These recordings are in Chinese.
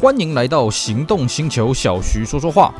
欢迎来到行动星球，小徐说说话。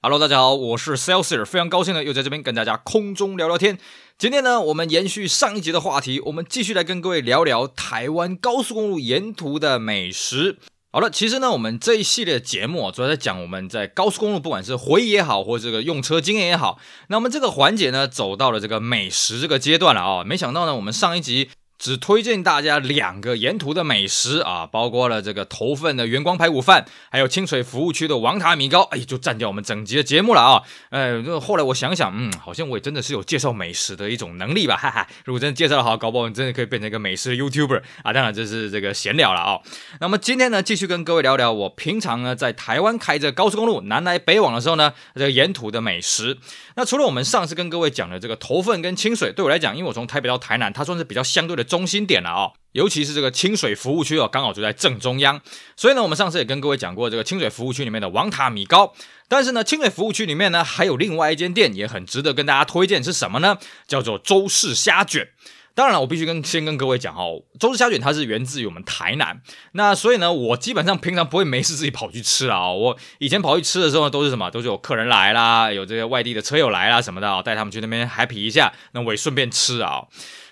Hello，大家好，我是 Celsius，非常高兴呢又在这边跟大家空中聊聊天。今天呢，我们延续上一集的话题，我们继续来跟各位聊聊台湾高速公路沿途的美食。好了，其实呢，我们这一系列节目啊，主要在讲我们在高速公路，不管是回忆也好，或者这个用车经验也好，那我们这个环节呢，走到了这个美食这个阶段了啊。没想到呢，我们上一集。只推荐大家两个沿途的美食啊，包括了这个头份的元光排骨饭，还有清水服务区的王塔米糕，哎，就占掉我们整集的节目了啊！呃，后来我想想，嗯，好像我也真的是有介绍美食的一种能力吧，哈哈。如果真的介绍的好，搞不好你真的可以变成一个美食 YouTuber 啊！当然这是这个闲聊了啊。那么今天呢，继续跟各位聊聊我平常呢在台湾开着高速公路南来北往的时候呢，这个沿途的美食。那除了我们上次跟各位讲的这个头份跟清水，对我来讲，因为我从台北到台南，它算是比较相对的。中心点了啊，尤其是这个清水服务区哦，刚好就在正中央。所以呢，我们上次也跟各位讲过这个清水服务区里面的王塔米糕。但是呢，清水服务区里面呢，还有另外一间店也很值得跟大家推荐，是什么呢？叫做周氏虾卷。当然了，我必须跟先跟各位讲哦，周氏虾卷它是源自于我们台南。那所以呢，我基本上平常不会没事自己跑去吃啊。我以前跑去吃的时候呢，都是什么？都是有客人来啦，有这些外地的车友来啦什么的啊，带他们去那边 happy 一下，那我也顺便吃啊。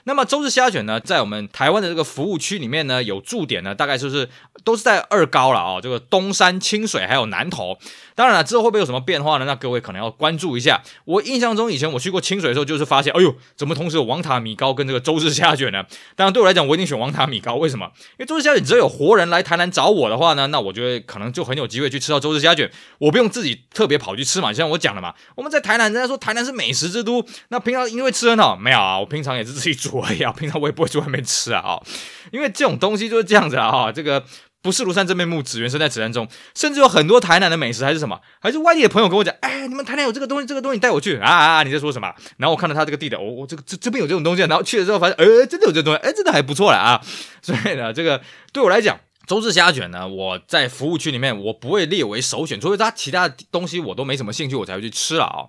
那么周氏虾卷呢，在我们台湾的这个服务区里面呢，有驻点呢，大概就是都是在二高了啊，这个东山、清水还有南投。当然了，之后会不会有什么变化呢？那各位可能要关注一下。我印象中以前我去过清水的时候，就是发现，哎呦，怎么同时有王塔米糕跟这个周氏虾卷呢？当然对我来讲，我一定选王塔米糕。为什么？因为周氏虾卷只要有活人来台南找我的话呢，那我觉得可能就很有机会去吃到周氏虾卷。我不用自己特别跑去吃嘛，就像我讲的嘛，我们在台南，人家说台南是美食之都，那平常因为吃很好，没有啊，我平常也是自己煮。哎呀，平常我也不会去外面吃啊，哦，因为这种东西就是这样子啊，哈，这个不是庐山真面目，只缘身在此山中。甚至有很多台南的美食还是什么，还是外地的朋友跟我讲，哎，你们台南有这个东西，这个东西你带我去啊啊！你在说什么？然后我看到他这个地点，我、我这个这这边有这种东西，然后去了之后发现，呃，真的有这东西，哎，真的还不错了啊。所以呢，这个对我来讲，周氏虾卷呢，我在服务区里面我不会列为首选，除非他其他的东西我都没什么兴趣，我才会去吃了啊。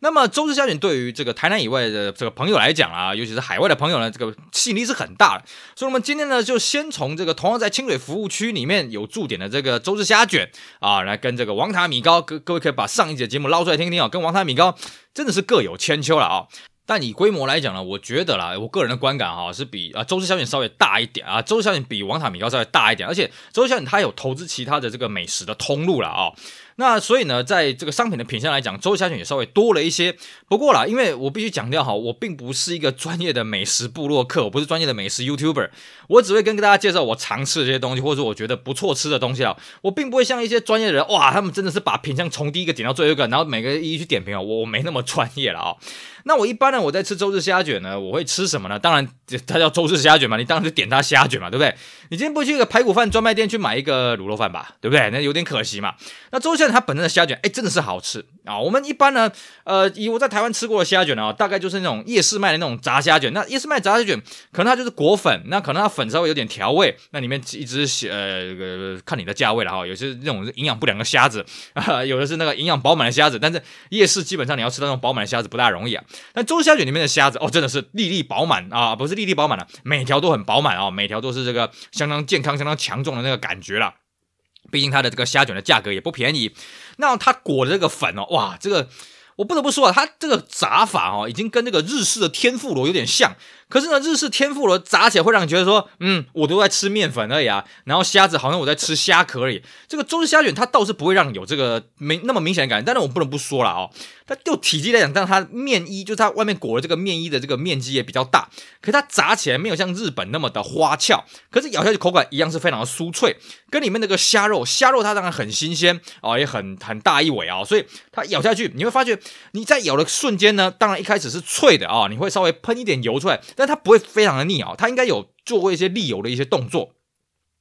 那么周氏虾卷对于这个台南以外的这个朋友来讲啊，尤其是海外的朋友呢，这个吸引力是很大的。所以，我们今天呢，就先从这个同样在清水服务区里面有驻点的这个周氏虾卷啊，来跟这个王塔米糕，各各位可以把上一节节目捞出来听听啊，跟王塔米糕真的是各有千秋了啊。但以规模来讲呢，我觉得啦，我个人的观感哈，是比啊周氏虾卷稍微大一点啊，周氏虾卷比王塔米糕稍微大一点，而且周氏虾卷它有投资其他的这个美食的通路了啊。那所以呢，在这个商品的品相来讲，周氏虾卷也稍微多了一些。不过啦，因为我必须强调哈，我并不是一个专业的美食部落客，我不是专业的美食 YouTuber，我只会跟大家介绍我常吃的这些东西，或者我觉得不错吃的东西啊。我并不会像一些专业的人，哇，他们真的是把品相从第一个点到最后一个，然后每个一一去点评啊，我我没那么专业了啊。那我一般呢，我在吃周氏虾卷呢，我会吃什么呢？当然，它叫周氏虾卷嘛，你当然就点它虾卷嘛，对不对？你今天不去一个排骨饭专卖店去买一个卤肉饭吧，对不对？那有点可惜嘛。那周氏虾卷它本身的虾卷，哎，真的是好吃啊。我们一般呢，呃，以我在台湾吃过的虾卷呢，大概就是那种夜市卖的那种炸虾卷。那夜市卖炸虾卷，可能它就是裹粉，那可能它粉稍微有点调味，那里面一直呃，呃，看你的价位了哈。有些那种营养不良的虾子啊，有的是那个营养饱满的虾子，但是夜市基本上你要吃到那种饱满的虾子不大容易啊。那周虾卷里面的虾子哦，真的是粒粒饱满啊，不是粒粒饱满了，每条都很饱满啊，每条都是这个相当健康、相当强壮的那个感觉了。毕竟它的这个虾卷的价格也不便宜，那它裹的这个粉哦，哇，这个我不得不说啊，它这个炸法哦，已经跟那个日式的天妇罗有点像。可是呢，日式天妇罗炸起来会让你觉得说，嗯，我都在吃面粉而已啊。然后虾子好像我在吃虾壳而已。这个中式虾卷它倒是不会让你有这个没那么明显的感觉，但是我不能不说了哦，它就体积来讲，但它面衣就是它外面裹的这个面衣的这个面积也比较大，可是它炸起来没有像日本那么的花俏，可是咬下去口感一样是非常的酥脆，跟里面那个虾肉，虾肉它当然很新鲜哦，也很很大一尾啊，所以它咬下去你会发觉你在咬的瞬间呢，当然一开始是脆的啊，你会稍微喷一点油出来。但它不会非常的腻啊，它应该有做过一些沥油的一些动作。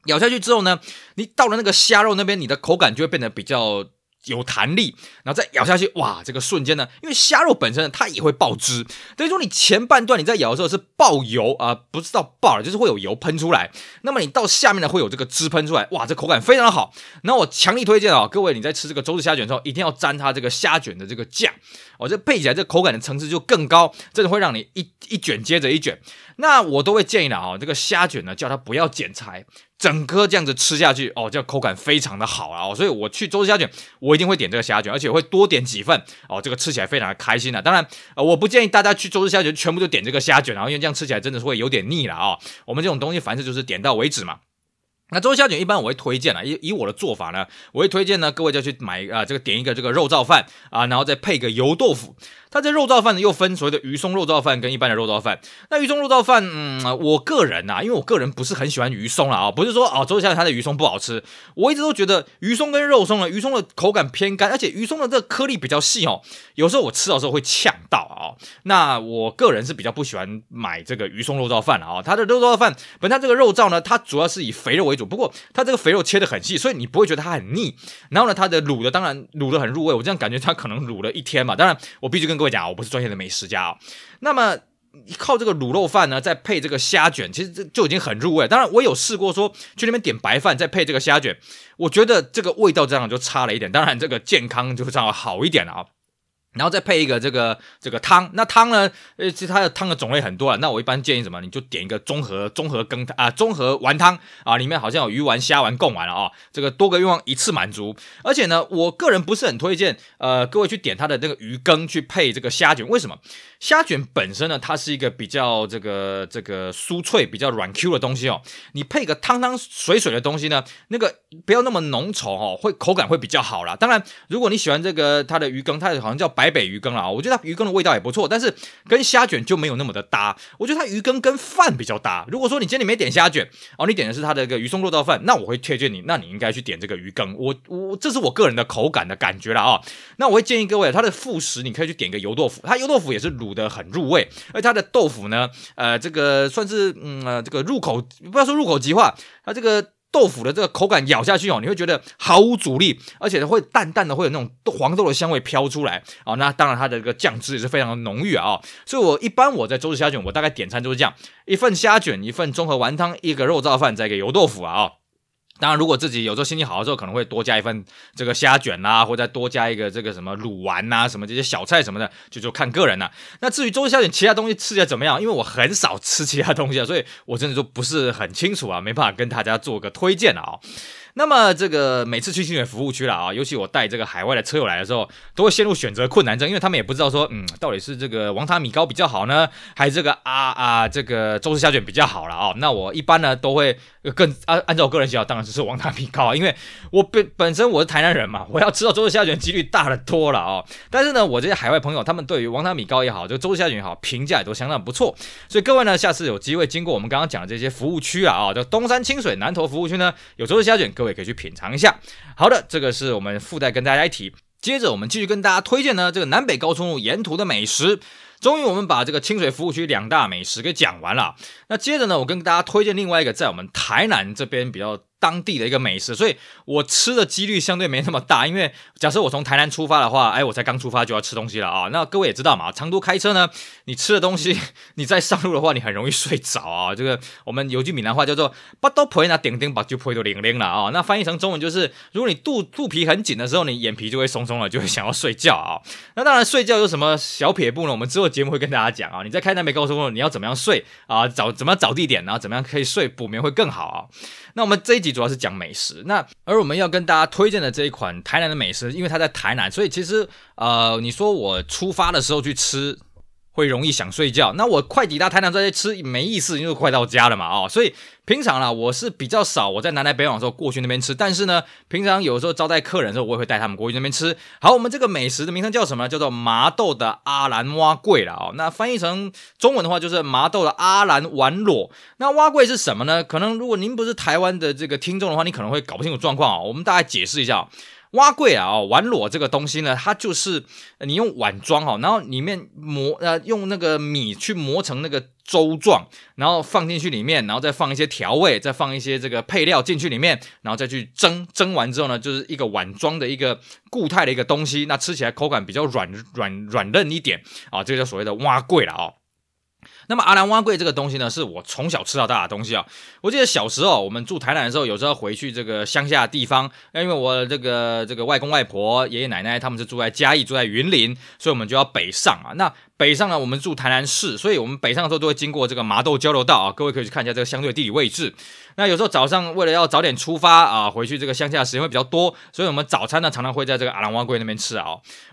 咬下去之后呢，你到了那个虾肉那边，你的口感就会变得比较有弹力，然后再咬下去，哇，这个瞬间呢，因为虾肉本身它也会爆汁，等于说你前半段你在咬的时候是爆油啊、不知道爆了，就是会有油喷出来，那么你到下面呢会有这个汁喷出来，哇，这口感非常的好。那我强力推荐啊，各位你在吃这个周氏虾卷的时候，一定要沾它这个虾卷的这个酱，哦，这配起来这口感的层次就更高，真的会让你一一卷接着一卷。那我都会建议的啊，这个虾卷呢，叫它不要剪裁。整颗这样子吃下去哦，这口感非常的好啊，所以我去周氏虾卷，我一定会点这个虾卷，而且会多点几份哦，这个吃起来非常的开心啊。当然，呃，我不建议大家去周氏虾卷全部都点这个虾卷然后，因为这样吃起来真的是会有点腻了啊。我们这种东西凡事就是点到为止嘛。那周氏虾卷一般我会推荐啊，以以我的做法呢，我会推荐呢，各位就去买啊，这个点一个这个肉燥饭啊，然后再配个油豆腐。它这肉燥饭呢，又分所谓的鱼松肉燥饭跟一般的肉燥饭。那鱼松肉燥饭，嗯，我个人啊，因为我个人不是很喜欢鱼松了啊，不是说啊，周氏虾卷它的鱼松不好吃，我一直都觉得鱼松跟肉松呢，鱼松的口感偏干，而且鱼松的这个颗粒比较细哦，有时候我吃的时候会呛到啊。那我个人是比较不喜欢买这个鱼松肉燥饭了啊，它的肉燥饭本身这个肉燥呢，它主要是以肥肉为主，不过它这个肥肉切得很细，所以你不会觉得它很腻。然后呢，它的卤的当然卤的很入味，我这样感觉它可能卤了一天嘛。当然，我必须跟各位讲，我不是专业的美食家哦。那么靠这个卤肉饭呢，再配这个虾卷，其实这就已经很入味。当然，我有试过说去那边点白饭，再配这个虾卷，我觉得这个味道这样就差了一点。当然，这个健康就这样好一点了啊。然后再配一个这个这个汤，那汤呢？呃，其实它的汤的种类很多啊。那我一般建议什么？你就点一个综合综合羹啊，综合丸汤啊，里面好像有鱼丸、虾丸、贡丸了啊。这个多个愿望一次满足。而且呢，我个人不是很推荐呃各位去点它的那个鱼羹去配这个虾卷，为什么？虾卷本身呢，它是一个比较这个这个酥脆、比较软 Q 的东西哦。你配个汤汤水水的东西呢，那个不要那么浓稠哦，会口感会比较好啦。当然，如果你喜欢这个它的鱼羹，它好像叫白台北鱼羹啦，我觉得它鱼羹的味道也不错，但是跟虾卷就没有那么的搭。我觉得它鱼羹跟饭比较搭。如果说你今天没点虾卷哦，你点的是它的一个鱼松肉燥饭，那我会推荐你，那你应该去点这个鱼羹。我我这是我个人的口感的感觉了啊。那我会建议各位，它的副食你可以去点个油豆腐，它油豆腐也是卤得很入味，而它的豆腐呢，呃，这个算是嗯呃这个入口不要说入口即化，它这个豆腐的这个口感咬下去哦，你会觉得毫无阻力，而且会淡淡的会有那种黄豆的香味飘出来啊、哦。那当然它的这个酱汁也是非常的浓郁啊、所以我一般我在周氏虾卷，我大概点餐就是这样：一份虾卷，一份综合丸汤，一个肉燥饭，再一个油豆腐啊、哦。当然，如果自己有时候心情好的时候，可能会多加一份这个虾卷啦、啊，或者再多加一个这个什么卤丸呐，什么这些小菜什么的，就就看个人了、那至于周虾卷其他东西吃起来怎么样？因为我很少吃其他东西啊，所以我真的就不是很清楚啊，没办法跟大家做个推荐啊。那么这个每次去清水服务区了啊，尤其我带这个海外的车友来的时候，都会陷入选择困难症，因为他们也不知道说，嗯，到底是这个王塔米糕比较好呢，还是这个啊啊这个周氏虾卷比较好了啊？那我一般呢都会更按按照我个人喜好，当然是王塔米糕啊，因为我本本身我是台南人嘛，我要吃到周氏虾卷几率大得多了啊。但是呢，我这些海外朋友他们对于王塔米糕也好，就周氏虾卷也好，评价也都相当不错。所以各位呢，下次有机会经过我们刚刚讲的这些服务区啊啊，就东山清水南投服务区呢，有周氏虾卷，各位可以去品尝一下。好的，这个是我们附带跟大家一提。接着我们继续跟大家推荐呢，这个南北高速路沿途的美食。终于我们把这个清水服务区两大美食给讲完了。那接着呢，我跟大家推荐另外一个在我们台南这边比较。当地的一个美食，所以我吃的几率相对没那么大。因为假设我从台南出发的话，哎，我才刚出发就要吃东西了啊。那各位也知道嘛，长途开车呢，你吃的东西，你再上路的话，你很容易睡着啊。这个我们有句闽南话叫做“巴都皮那顶顶把就皮都零零了”啊。那翻译成中文就是，如果你肚肚皮很紧的时候，你眼皮就会松松了，就会想要睡觉啊。那当然，睡觉有什么小撇步呢？我们之后节目会跟大家讲啊。你在开南北高速公路，你要怎么样睡啊？找怎么样找地点，然后怎么样可以睡补眠会更好啊。那我们这一集主要是讲美食，那而我们要跟大家推荐的这一款台南的美食，因为它在台南，所以其实呃，你说我出发的时候去吃。会容易想睡觉，那我快抵达台南再去吃没意思，因为快到家了嘛，哦，所以平常啦，我是比较少我在南来北往的时候过去那边吃，但是呢，平常有时候招待客人的时候，我也会带他们过去那边吃。好，我们这个美食的名称叫什么？叫做麻豆的阿兰碗粿了哦，那翻译成中文的话就是麻豆的阿兰碗裸。那碗粿是什么呢？可能如果您不是台湾的这个听众的话，你可能会搞不清楚状况啊。我们大概解释一下。碗粿啊，哦，碗裸这个东西呢，它就是你用碗装哈，然后里面磨呃用那个米去磨成那个粥状，然后放进去里面，然后再放一些调味，再放一些这个配料进去里面，然后再去蒸，蒸完之后呢，就是一个碗装的一个固态的一个东西，那吃起来口感比较软软软嫩一点啊，这个叫所谓的碗粿了哦。那么阿兰蛙桂这个东西呢，是我从小吃到大的东西啊。我记得小时候我们住台南的时候，有时候回去这个乡下的地方，因为我这个这个外公外婆、爷爷奶奶他们是住在嘉义，住在云林，所以我们就要北上啊。那北上呢，我们住台南市，所以我们北上的时候都会经过这个麻豆交流道啊。各位可以去看一下这个相对地理位置。那有时候早上为了要早点出发啊，回去这个乡下时间会比较多，所以我们早餐呢常常会在这个阿兰湾柜那边吃啊。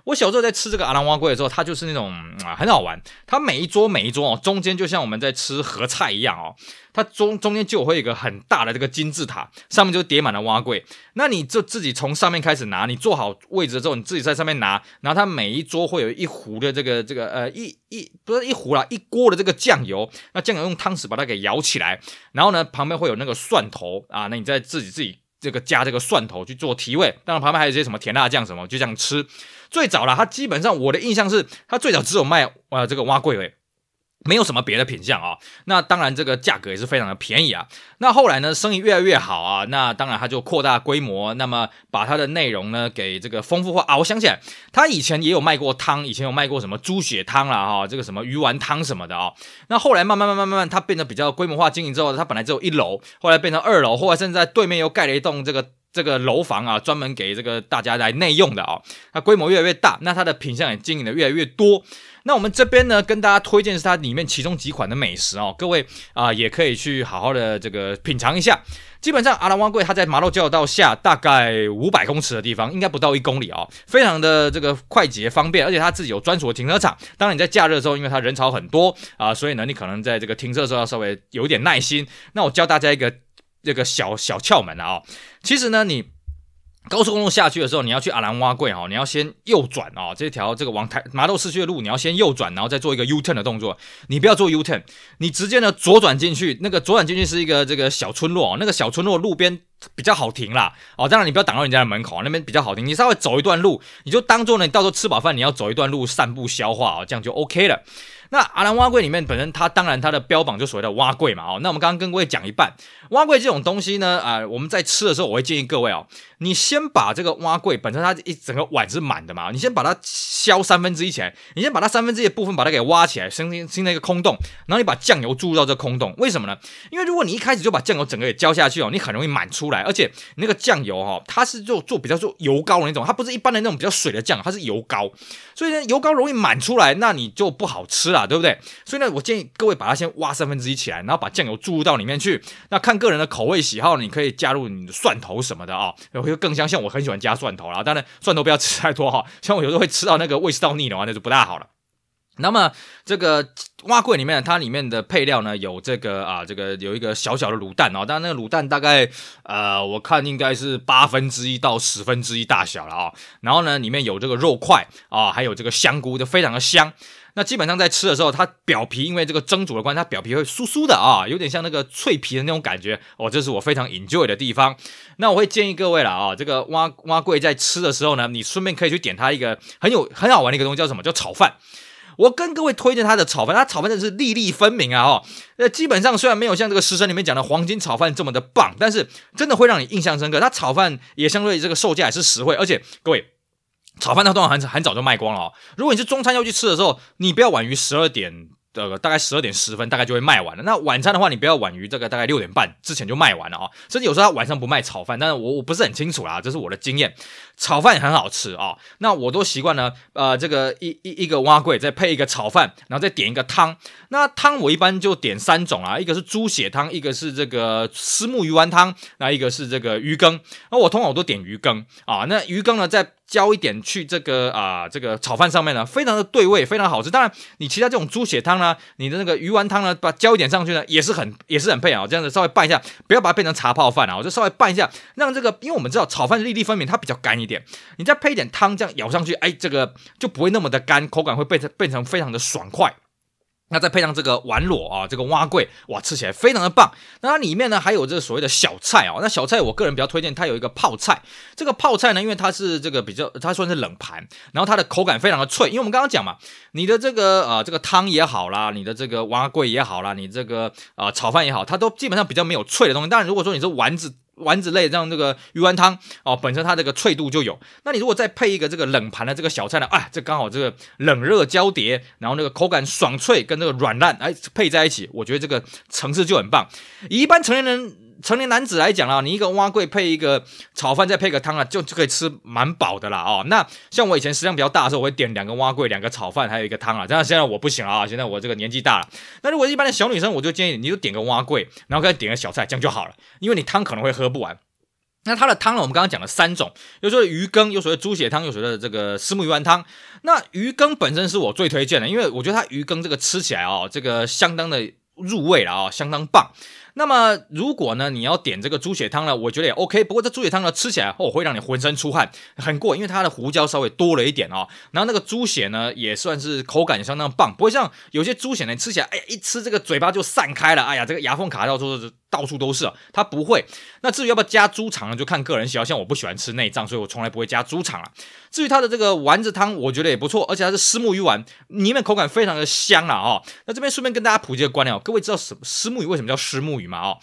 我小时候在吃这个阿兰湾柜的时候，它就是那种啊很好玩，它每一桌每一桌哦中间就像我们在吃合菜一样哦。它中中间就会有一个很大的这个金字塔，上面就叠满了蛙柜。那你就自己从上面开始拿，你坐好位置之后，你自己在上面拿。然后它每一桌会有一壶的这个这个呃一一不是一壶啦，一锅的这个酱油。那酱油用汤匙把它给舀起来，然后呢旁边会有那个蒜头啊，那你再自己自己这个加这个蒜头去做提味。当然旁边还有一些什么甜辣酱什么，就这样吃。最早啦，它基本上我的印象是，它最早只有卖呃这个碗粿味。没有什么别的品相啊，那当然这个价格也是非常的便宜啊。那后来呢，生意越来越好啊，那当然它就扩大规模，那么把它的内容呢给这个丰富化啊。我想起来，它以前也有卖过汤，以前有卖过什么猪血汤啦哈，这个什么鱼丸汤什么的啊。那后来慢慢慢慢慢慢，它变得比较规模化经营之后，它本来只有一楼，后来变成二楼，后来甚至在对面又盖了一栋这个。这个楼房啊，专门给这个大家来内用的啊，它规模越来越大，那它的品相也经营的越来越多。那我们这边呢，跟大家推荐是它里面其中几款的美食哦，各位啊、也可以去好好的这个品尝一下。基本上阿兰碗粿它在麻豆交流道下大概五百公尺的地方，应该不到一公里哦，非常的这个快捷方便，而且它自己有专属的停车场。当然你在假日的时候，因为它人潮很多啊、所以呢，你可能在这个停车的时候要稍微有点耐心。那我教大家一个。这个小小窍门啊、其实呢，你高速公路下去的时候，你要去阿兰碗粿哈，你要先右转哦，这条这个往台麻豆市区的路，你要先右转，然后再做一个 U turn 的动作。你不要做 U turn，你直接呢左转进去。那个左转进去是一个这个小村落，那个小村落路边比较好停啦。哦，当然你不要挡到人家的门口，那边比较好停。你稍微走一段路，你就当做呢，你到时候吃饱饭，你要走一段路散步消化哦，这样就 OK 了。那阿兰碗粿里面本身它当然它的标榜就所谓的碗粿嘛哦，那我们刚刚跟各位讲一半，碗粿这种东西呢啊、我们在吃的时候我会建议各位哦，你先把这个挖柜本身它一整个碗是满的嘛，你先把它削三分之一起来，你先把它三分之一的部分把它给挖起来，形成形成一个空洞，然后你把酱油注入到这空洞，为什么呢？因为如果你一开始就把酱油整个给浇下去哦，你很容易满出来，而且那个酱油哈、哦，它是做做比较做油膏的那种，它不是一般的那种比较水的酱，它是油膏，所以呢油膏容易满出来，那你就不好吃了，对不对？所以。呢我建议各位把它先挖三分之一起来，然后把酱油注入到里面去。那看个人的口味喜好，你可以加入你的蒜头什么的啊，就更香。像我很喜欢加蒜头啦，当然蒜头不要吃太多哈。像我有时候会吃到那个胃食道逆的话，那就不大好了。那么这个蛙柜里面，它里面的配料呢，有这个啊，这个有一个小小的卤蛋哦，但那个卤蛋大概呃，我看应该是八分之一到十分之一大小了啊。然后呢，里面有这个肉块啊，还有这个香菇，就非常的香。那基本上在吃的时候，它表皮因为这个蒸煮的关系，它表皮会酥酥的啊，有点像那个脆皮的那种感觉哦，这是我非常 enjoy 的地方。那我会建议各位了啊，这个碗碗粿在吃的时候呢，你顺便可以去点它一个很有很好玩的一个东西，叫什么？叫炒饭。我跟各位推荐它的炒饭，它炒饭真的是粒粒分明啊哦。那基本上虽然没有像这个食神里面讲的黄金炒饭这么的棒，但是真的会让你印象深刻。它炒饭也相对这个售价也是实惠，而且各位。炒饭那段很很早就卖光了哦。如果你是中餐要去吃的时候，你不要晚于十二点。呃，大概十二点十分，大概就会卖完了。那晚餐的话，你不要晚于这个大概六点半之前就卖完了啊、甚至有时候他晚上不卖炒饭，但是我我不是很清楚啦，这是我的经验。炒饭也很好吃啊、那我都习惯呢，呃，这个一一一个蛙柜再配一个炒饭，然后再点一个汤。那汤我一般就点三种啊，一个是猪血汤，一个是这个虱目鱼丸汤，那一个是这个鱼羹。那我通常我都点鱼羹啊，那鱼羹呢在。浇一点去这个啊、这个炒饭上面呢，非常的对味，非常好吃。当然，你其他这种猪血汤那，你的那个鱼丸汤呢，把浇一点上去呢，也是很也是很配啊。这样子稍微拌一下，不要把它变成茶泡饭啊，我就稍微拌一下，让这个，因为我们知道炒饭是粒粒分明，它比较干一点，你再配一点汤，这样舀上去，哎，这个就不会那么的干，口感会变成变成非常的爽快。那再配上这个丸裸啊，这个蛙桂，哇，吃起来非常的棒。那它里面呢还有这个所谓的小菜哦。那小菜我个人比较推荐它有一个泡菜。这个泡菜呢，因为它是这个比较，它算是冷盘，然后它的口感非常的脆。因为我们刚刚讲嘛，你的这个呃这个汤也好啦，你的这个蛙桂也好啦，你这个呃炒饭也好，它都基本上比较没有脆的东西。当然，如果说你是丸子。丸子类像这个鱼丸汤哦，本身它这个脆度就有。那你如果再配一个这个冷盘的这个小菜呢，啊，这刚好这个冷热交叠，然后那个口感爽脆跟那个软烂哎配在一起，我觉得这个层次就很棒。一般成年人。成年男子来讲啊，你一个碗粿配一个炒饭，再配个汤啊，就就可以吃蛮饱的啦哦。那像我以前食量比较大的时候，我会点两个碗粿，两个炒饭，还有一个汤啊。这样现在我不行了啊，现在我这个年纪大了。那如果一般的小女生，我就建议你就点个碗粿，然后再点个小菜，这样就好了。因为你汤可能会喝不完。那它的汤呢，我们刚刚讲了三种，有说鱼羹，有所谓猪血汤，有所谓的这个虱目鱼丸汤。那鱼羹本身是我最推荐的，因为我觉得它鱼羹这个吃起来哦，这个相当的入味了啊，相当棒。那么如果呢，你要点这个猪血汤呢，我觉得也 OK。不过这猪血汤呢，吃起来哦会让你浑身出汗，很过瘾，因为它的胡椒稍微多了一点哦。然后那个猪血呢，也算是口感相当棒，不会像有些猪血呢，吃起来哎呀一吃这个嘴巴就散开了，哎呀这个牙缝卡到说是。到处都是啊，它不会。那至于要不要加猪肠呢？就看个人喜好。像我不喜欢吃内脏，所以我从来不会加猪肠啊。至于它的这个丸子汤，我觉得也不错，而且它是虱目鱼丸，里面口感非常的香啊。哦，那这边顺便跟大家普及个观念哦，各位知道什么虱目鱼为什么叫虱目鱼吗？哦，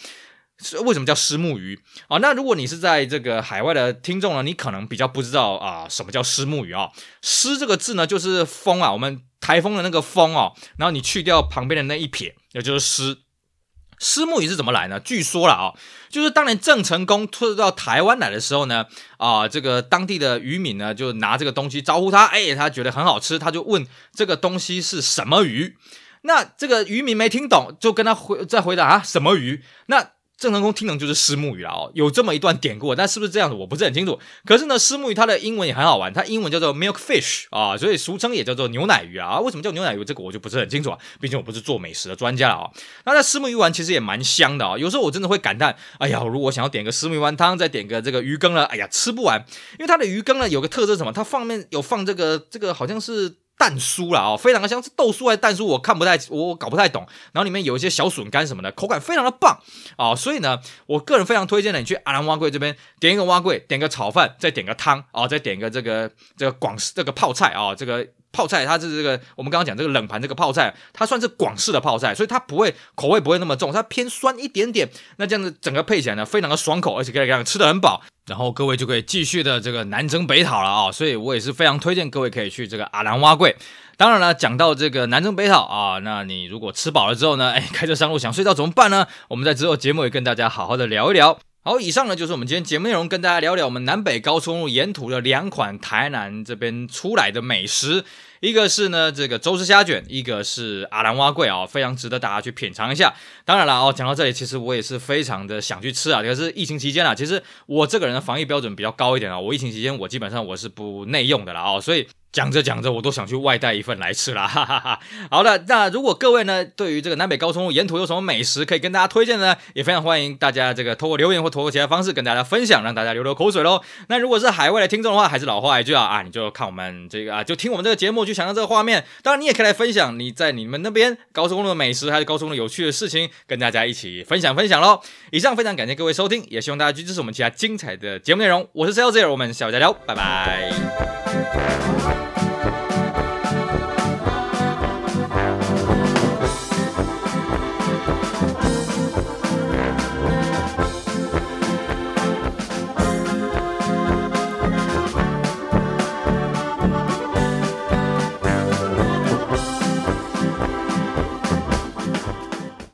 为什么叫虱目鱼啊？那如果你是在这个海外的听众呢，你可能比较不知道啊，什么叫虱目鱼啊？虱这个字呢，就是风啊，我们台风的那个风哦，然后你去掉旁边的那一撇，也就是虱。虱目鱼是怎么来呢？据说了啊、就是当年郑成功退到台湾来的时候呢，啊，这个当地的渔民呢就拿这个东西招呼他，哎，他觉得很好吃，他就问这个东西是什么鱼。那这个渔民没听懂，就跟他回再回答啊，什么鱼？那。郑成功听的就是思慕鱼了哦，有这么一段典故，但是不是这样子我不是很清楚。可是呢，思慕鱼它的英文也很好玩，它英文叫做 milk fish 啊，所以俗称也叫做牛奶鱼啊。为什么叫牛奶鱼？这个我就不是很清楚啊，毕竟我不是做美食的专家了啊。那那虱目鱼丸其实也蛮香的啊，有时候我真的会感叹，哎呀，如果我想要点个思慕鱼丸汤，再点个这个鱼羹呢，哎呀，吃不完，因为它的鱼羹呢有个特色什么？它放面有放这个这个好像是。蛋酥啦哦，非常的香，是豆酥还是蛋酥？我看不太，我搞不太懂。然后里面有一些小笋干什么的，口感非常的棒啊！所以呢，我个人非常推荐的，你去阿兰蛙柜这边点一个蛙柜，点个炒饭，再点个汤啊，再点个这个这个广式这个泡菜啊，这个。泡菜它是这个，我们刚刚讲这个冷盘这个泡菜，它算是广式的泡菜，所以它不会口味不会那么重，它偏酸一点点。那这样子整个配起来呢，非常的爽口，而且可以让你吃得很饱，然后各位就可以继续的这个南征北讨了啊！所以我也是非常推荐各位可以去这个阿兰碗粿。当然了，讲到这个南征北讨啊，那你如果吃饱了之后呢，哎，开车上路想睡觉怎么办呢？我们在之后节目也跟大家好好的聊一聊。好，以上呢就是我们今天节目内容，跟大家聊聊我们南北高速路沿途的两款台南这边出来的美食，一个是呢这个周氏虾卷，一个是阿兰蛙桂啊，非常值得大家去品尝一下。当然了哦，讲到这里，其实我也是非常的想去吃啊，可是疫情期间啊，其实我这个人的防疫标准比较高一点啊，我疫情期间我基本上我是不内用的了哦，所以。讲着讲着，我都想去外带一份来吃了，哈哈哈。好的，那如果各位呢，对于这个南北高速公路沿途有什么美食可以跟大家推荐呢？也非常欢迎大家这个通过留言或透过其他方式跟大家分享，让大家流流口水喽。那如果是海外的听众的话，还是老话一句啊啊，你就看我们这个啊，就听我们这个节目，去想象这个画面。当然，你也可以来分享你在你们那边高速公路的美食，还是高速公路有趣的事情，跟大家一起分享分享喽。以上非常感谢各位收听，也希望大家去支持我们其他精彩的节目内容。我是 Celsius，我们下回再聊，拜拜。Thank you.